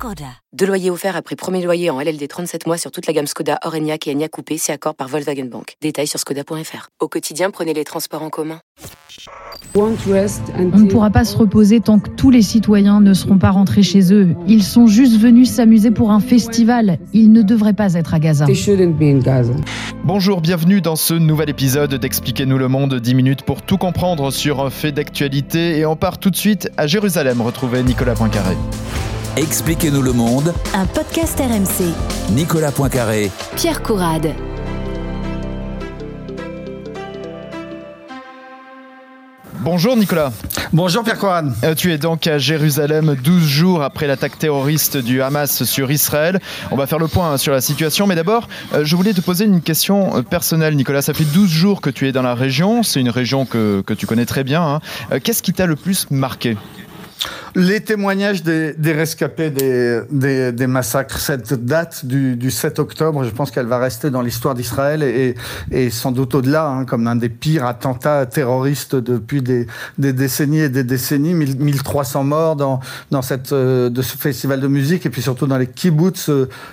Skoda. Deux loyers offerts après premier loyer en LLD 37 mois sur toute la gamme Skoda, Orenia et Enya Coupé, c'est accord par Volkswagen Bank. Détails sur skoda.fr. Au quotidien, prenez les transports en commun. On ne pourra pas se reposer tant que tous les citoyens ne seront pas rentrés chez eux. Ils sont juste venus s'amuser pour un festival. Ils ne devraient pas être à Gaza. Bonjour, bienvenue dans ce nouvel épisode d'Expliquez-nous le monde, 10 minutes pour tout comprendre sur un fait d'actualité. Et on part tout de suite à Jérusalem retrouver Nicolas Poincaré. Expliquez-nous le monde. Un podcast RMC. Nicolas Poincaré. Pierre Courade. Bonjour Nicolas. Bonjour Pierre Coran. Euh, tu es donc à Jérusalem 12 jours après l'attaque terroriste du Hamas sur Israël. On va faire le point sur la situation, mais d'abord, euh, je voulais te poser une question euh, personnelle Nicolas. Ça fait 12 jours que tu es dans la région, c'est une région que, que tu connais très bien. Hein. Qu'est-ce qui t'a le plus marqué? Les témoignages des, rescapés des, des, massacres, cette date du, 7 octobre, je pense qu'elle va rester dans l'histoire d'Israël et, et, sans doute au-delà, hein, comme l'un des pires attentats terroristes depuis des, décennies et des décennies. 1300 morts dans, dans cette, euh, de ce festival de musique et puis surtout dans les kibbutz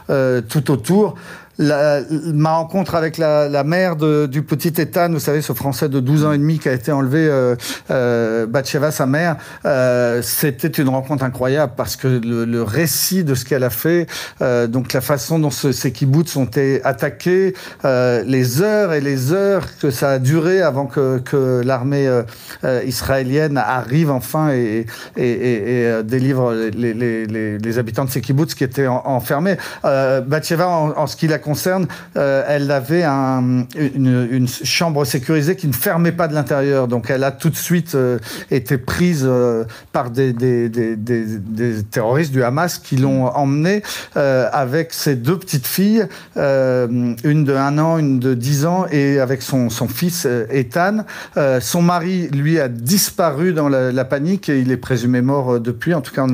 euh, tout autour la, ma rencontre avec la, la mère de, du petit Ethan, vous savez, ce Français de 12 ans et demi qui a été enlevé, euh, euh, sa mère, euh, c'était une rencontre incroyable parce que le, le récit de ce qu'elle a fait, euh, donc la façon dont ce, ces kibbutz ont été attaqués, euh, les heures et les heures que ça a duré avant que, que l'armée euh, israélienne arrive enfin et, et, et, et délivre les, les, les, habitants de ces kibbutz qui étaient en, enfermés. Euh, en, en ce qui la concerne, euh, elle avait un, une, une, chambre sécurisée qui ne fermait pas de l'intérieur. Donc elle a tout de suite euh, été prise euh, par des, des, des, des, terroristes du Hamas qui l'ont emmenée avec ses deux petites filles, une de 1 an, une de 10 ans, et avec son, son fils Ethan. son mari, lui, a disparu dans la, la, panique et il est présumé mort depuis. En tout cas,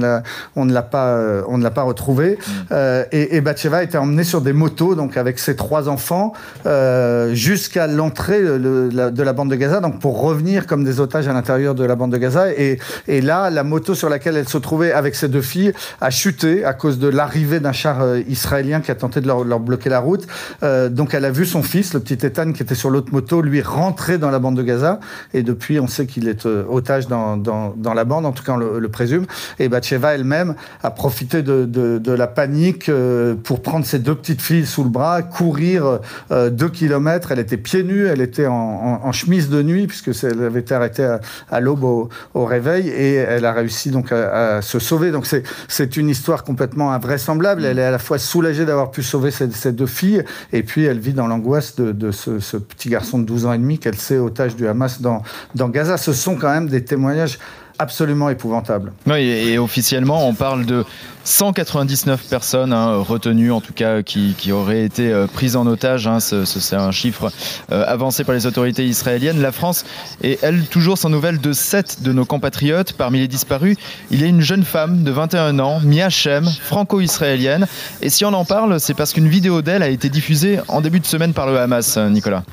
on ne l'a pas, on ne l'a pas retrouvé. Mmh. et, et Batsheva a été emmenée sur des motos donc avec ses trois enfants, euh, jusqu'à l'entrée de, de la bande de Gaza, donc pour revenir comme des otages à l'intérieur de la bande de Gaza. Et, et, là, la moto sur laquelle elle se trouvait avec ses deux filles a chuté à cause de l'arrivée d'un char euh, israélien qui a tenté de leur, bloquer la route. Euh, donc elle a vu son fils, le petit Ethan, qui était sur l'autre moto, lui rentrer dans la bande de Gaza. Et depuis, on sait qu'il est euh, otage dans, dans, la bande, en tout cas on le, présume. Et Batsheva elle-même a profité de, de, de la panique euh, pour prendre ses deux petites filles sous le bras, courir euh, deux kilomètres. Elle était pieds nus, elle était en, chemise de nuit, puisque elle avait été arrêtée à, l'aube au, réveil, et elle a réussi donc à, se sauver. Donc c'est une histoire complètement invraisemblable. Elle est à la fois soulagée d'avoir pu sauver ces, deux filles, et puis elle vit dans l'angoisse de, ce, petit garçon de 12 ans et demi qu'elle sait otage du Hamas dans, dans Gaza. Ce sont quand même des témoignages absolument épouvantable. Oui, et, officiellement, on parle de 199 personnes hein, retenues, en tout cas, qui, auraient été euh, prises en otage. Hein, C'est un chiffre euh, avancé par les autorités israéliennes. La France est, elle, toujours sans nouvelles de 7 de nos compatriotes. Parmi les disparus, il y a une jeune femme de 21 ans, Mia Shem, franco-israélienne. Et si on en parle, c'est parce qu'une vidéo d'elle a été diffusée en début de semaine par le Hamas, Nicolas.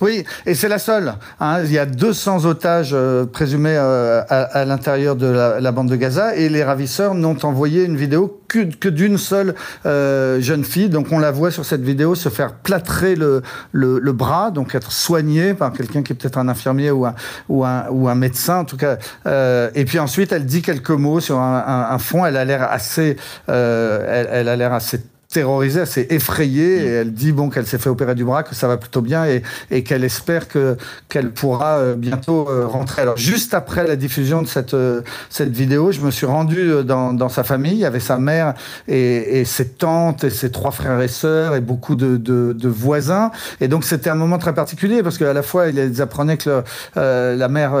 Oui, et c'est la seule. Hein. Il y a 200 otages euh, présumés euh, à, à l'intérieur de la, la, bande de Gaza et les ravisseurs n'ont envoyé une vidéo que, que d'une seule euh, jeune fille. Donc on la voit sur cette vidéo se faire plâtrer le, le, le bras, donc être soignée par quelqu'un qui est peut-être un infirmier ou un, ou un, ou un médecin en tout cas. Euh, et puis ensuite elle dit quelques mots sur un, un, un fond. Elle a l'air assez, euh, elle, elle a l'air assez terrorisée, assez effrayée, et elle dit bon qu'elle s'est fait opérer du bras, que ça va plutôt bien, et, et qu'elle espère que qu'elle pourra euh, bientôt euh, rentrer. Alors juste après la diffusion de cette euh, cette vidéo, je me suis rendu dans, dans sa famille, il y avait sa mère et, et ses tantes et ses trois frères et sœurs et beaucoup de, de, de voisins, et donc c'était un moment très particulier parce qu'à la fois ils apprenaient que le, euh, la mère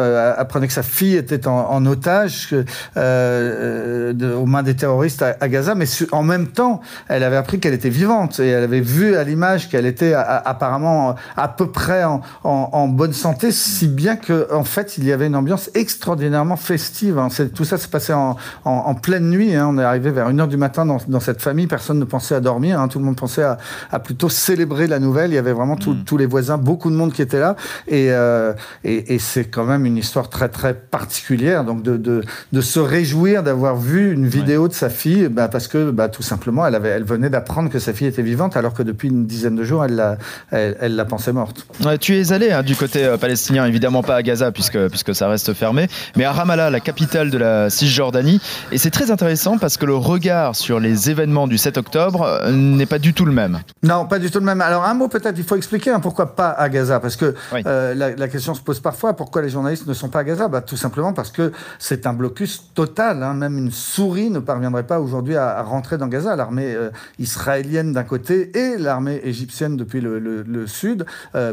apprenait que sa fille était en, en otage euh, de, aux mains des terroristes à, à Gaza, mais en même temps elle avait appris qu'elle était vivante et elle avait vu à l'image qu'elle était apparemment à peu près en, bonne santé, si bien qu'en en fait il y avait une ambiance extraordinairement festive. Hein. Tout ça s'est passé en, pleine nuit. Hein. On est arrivé vers 1h du matin dans, cette famille, personne ne pensait à dormir, hein. tout le monde pensait à, plutôt célébrer la nouvelle. Il y avait vraiment mm. tous les voisins, beaucoup de monde qui était là et, euh, et, c'est quand même une histoire très très particulière. Donc de, de, se réjouir d'avoir vu une vidéo de sa fille, bah, parce que bah, tout simplement elle, avait, elle venait d'apprendre que sa fille était vivante alors que depuis une dizaine de jours elle la, elle, la pensait morte. tu es allé hein, du côté euh, palestinien, évidemment pas à Gaza puisque, puisque ça reste fermé, mais à Ramallah, la capitale de la Cisjordanie. Et c'est très intéressant parce que le regard sur les événements du 7 octobre euh, n'est pas du tout le même. Non, pas du tout le même. Alors un mot peut-être, il faut expliquer hein, pourquoi pas à Gaza, parce que euh, la, question se pose parfois, pourquoi les journalistes ne sont pas à Gaza? Bah, Tout simplement parce que c'est un blocus total. Hein. Même une souris ne parviendrait pas aujourd'hui à, rentrer dans Gaza. L'armée israélienne d'un côté et l'armée égyptienne depuis le, sud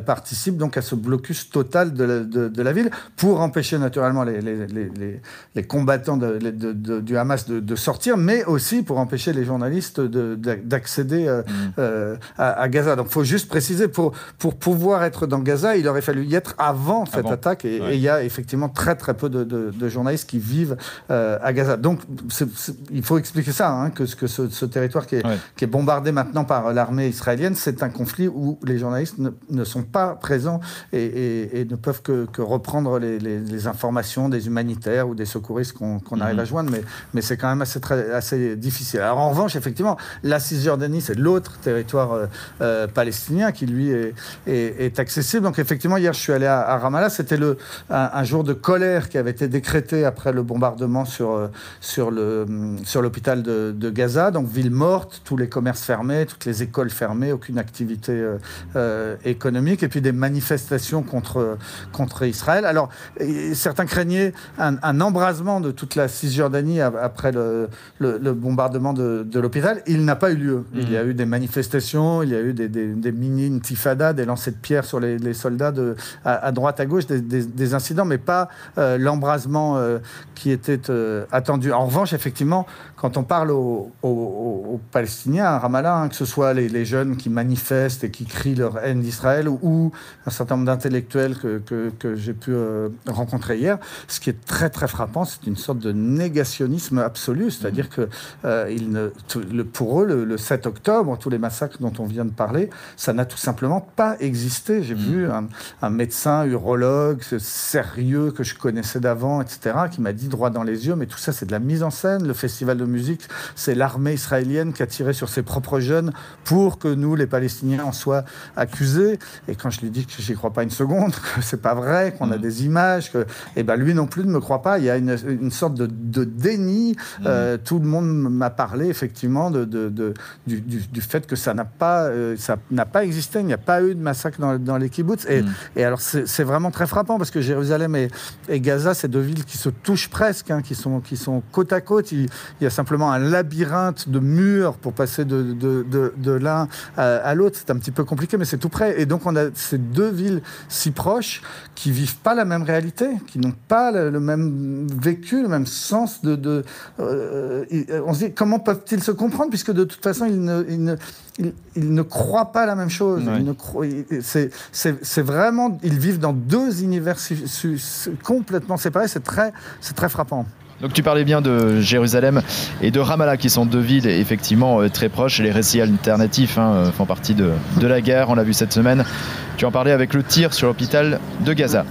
participent donc à ce blocus total de la, ville pour empêcher naturellement les, les, combattants du Hamas de, sortir, mais aussi pour empêcher les journalistes d'accéder euh, mm. euh, à, Gaza. Donc il faut juste préciser, pour, pour pouvoir être dans Gaza, il aurait fallu y être avant cette attaque, et il y a effectivement très très peu de, journalistes qui vivent euh, à Gaza. Donc il faut expliquer ça, hein, que, que ce, territoire qui est, qui est, bombardé maintenant par l'armée israélienne, c'est un conflit où les journalistes ne, ne sont pas présents et, ne peuvent que, reprendre les, informations des humanitaires ou des secouristes qu'on arrive à joindre, mais, mais c'est quand même assez, très, assez difficile. Alors en revanche, effectivement, la Cisjordanie, c'est l'autre territoire euh, euh, palestinien qui, lui, est, est, accessible. Donc effectivement, hier, je suis allé à, Ramallah, c'était le, un, jour de colère qui avait été décrété après le bombardement sur, euh, sur l'hôpital sur de, Gaza, donc ville morte, tous les commerces fermés, toutes les écoles fermées, aucune activité économique, et puis des manifestations contre, contre Israël. Alors, certains craignaient un, embrasement de toute la Cisjordanie après le, le, bombardement de, de l'hôpital. Il n'a pas eu lieu. Il y a mmh. eu des manifestations, il y a eu des, des, mini-intifadas, des lancers de pierres sur les, soldats de, à, droite, à gauche, des, incidents, mais pas euh, l'embrasement euh, qui était euh, attendu. En revanche, effectivement, quand on parle aux, Palestiniens à Ramallah, hein, que ce soit les, jeunes qui manifestent et qui crient leur haine d'Israël ou un certain nombre d'intellectuels que, que, j'ai pu euh, rencontrer hier, ce qui est très très frappant, c'est une sorte de négationnisme absolu, c'est-à-dire que euh, il ne, le, pour eux, le, 7 octobre, tous les massacres dont on vient de parler, ça n'a tout simplement pas existé. J'ai mmh. vu un, médecin urologue sérieux que je connaissais d'avant, etc., qui m'a dit droit dans les yeux, mais tout ça c'est de la mise en scène, le festival de musique, c'est l'armée israélienne qui a tiré sur ses propres jeunes pour que nous, les Palestiniens, en soient accusés. Et quand je lui dis que j'y crois pas une seconde, que c'est pas vrai, qu'on a mm. des images, que, et eh ben lui non plus ne me croit pas. Il y a une, sorte de, déni. Mm. Euh, tout le monde m'a parlé effectivement de, de, du, fait que ça n'a pas, euh, ça n'a pas existé. Il n'y a pas eu de massacre dans, dans les kibbutz. Et, mm. et alors c'est vraiment très frappant parce que Jérusalem et, et Gaza, c'est deux villes qui se touchent presque, hein, qui sont qui sont côte à côte. Il, il y a simplement un labyrinthe de murs pour passer de, de, de, l'un à, l'autre. C'est un petit peu compliqué, mais c'est tout près. Et donc, on a ces deux villes si proches qui vivent pas la même réalité, qui n'ont pas le, même vécu, le même sens de. Euh, on se dit, comment peuvent-ils se comprendre, puisque de toute façon, ils ne, ils ne, ils, ne croient pas la même chose. C'est vraiment. Ils vivent dans deux univers complètement séparés. C'est très, très frappant. Donc tu parlais bien de Jérusalem et de Ramallah qui sont deux villes effectivement euh, très proches. Les récits alternatifs hein, euh, font partie de, de la guerre, on l'a vu cette semaine. Tu en parlais avec le tir sur l'hôpital de Gaza.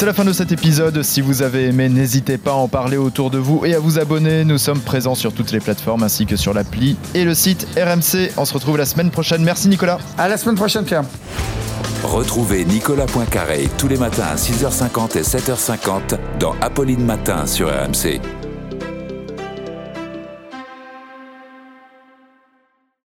C'est la fin de cet épisode. Si vous avez aimé, n'hésitez pas à en parler autour de vous et à vous abonner. Nous sommes présents sur toutes les plateformes ainsi que sur l'appli et le site RMC. On se retrouve la semaine prochaine. Merci Nicolas. À la semaine prochaine Pierre. Retrouvez Nicolas Poincaré tous les matins à 6h50 et 7h50 dans Apolline Matin sur RMC.